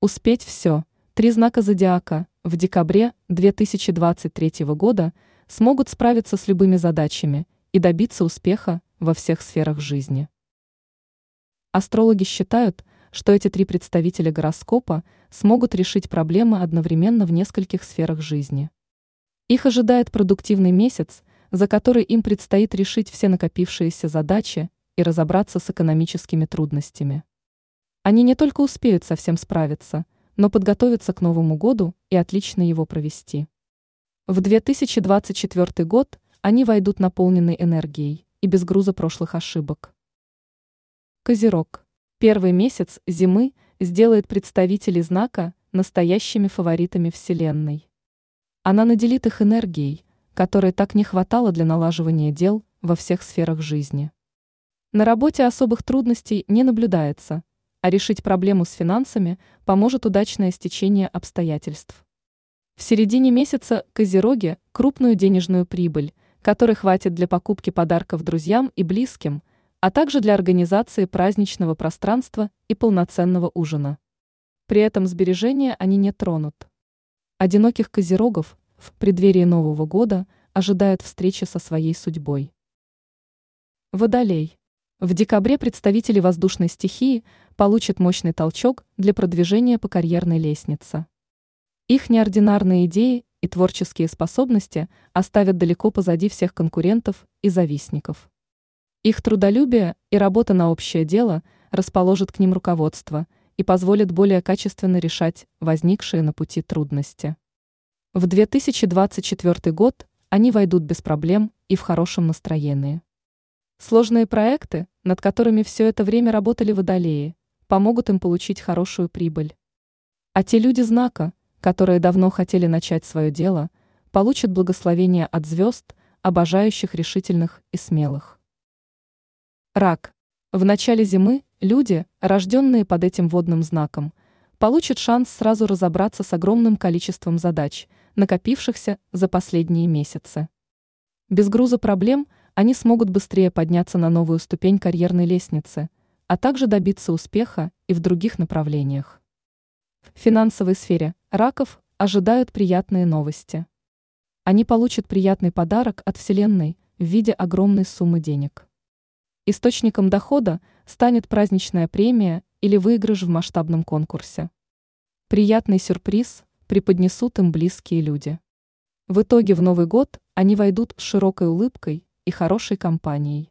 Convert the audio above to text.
Успеть все. Три знака зодиака в декабре 2023 года смогут справиться с любыми задачами и добиться успеха во всех сферах жизни. Астрологи считают, что эти три представителя гороскопа смогут решить проблемы одновременно в нескольких сферах жизни. Их ожидает продуктивный месяц, за который им предстоит решить все накопившиеся задачи и разобраться с экономическими трудностями. Они не только успеют совсем справиться, но подготовиться к Новому году и отлично его провести. В 2024 год они войдут наполненной энергией и без груза прошлых ошибок. Козерог. Первый месяц зимы сделает представителей знака настоящими фаворитами Вселенной. Она наделит их энергией, которой так не хватало для налаживания дел во всех сферах жизни. На работе особых трудностей не наблюдается, а решить проблему с финансами поможет удачное стечение обстоятельств. В середине месяца Козероги – крупную денежную прибыль, которой хватит для покупки подарков друзьям и близким, а также для организации праздничного пространства и полноценного ужина. При этом сбережения они не тронут. Одиноких козерогов в преддверии Нового года ожидают встречи со своей судьбой. Водолей. В декабре представители воздушной стихии получат мощный толчок для продвижения по карьерной лестнице. Их неординарные идеи и творческие способности оставят далеко позади всех конкурентов и завистников. Их трудолюбие и работа на общее дело расположат к ним руководство и позволят более качественно решать возникшие на пути трудности. В 2024 год они войдут без проблем и в хорошем настроении. Сложные проекты, над которыми все это время работали водолеи, помогут им получить хорошую прибыль. А те люди знака, которые давно хотели начать свое дело, получат благословение от звезд, обожающих решительных и смелых. Рак. В начале зимы люди, рожденные под этим водным знаком, получат шанс сразу разобраться с огромным количеством задач, накопившихся за последние месяцы. Без груза проблем – они смогут быстрее подняться на новую ступень карьерной лестницы, а также добиться успеха и в других направлениях. В финансовой сфере раков ожидают приятные новости. Они получат приятный подарок от Вселенной в виде огромной суммы денег. Источником дохода станет праздничная премия или выигрыш в масштабном конкурсе. Приятный сюрприз преподнесут им близкие люди. В итоге в Новый год они войдут с широкой улыбкой и хорошей компанией.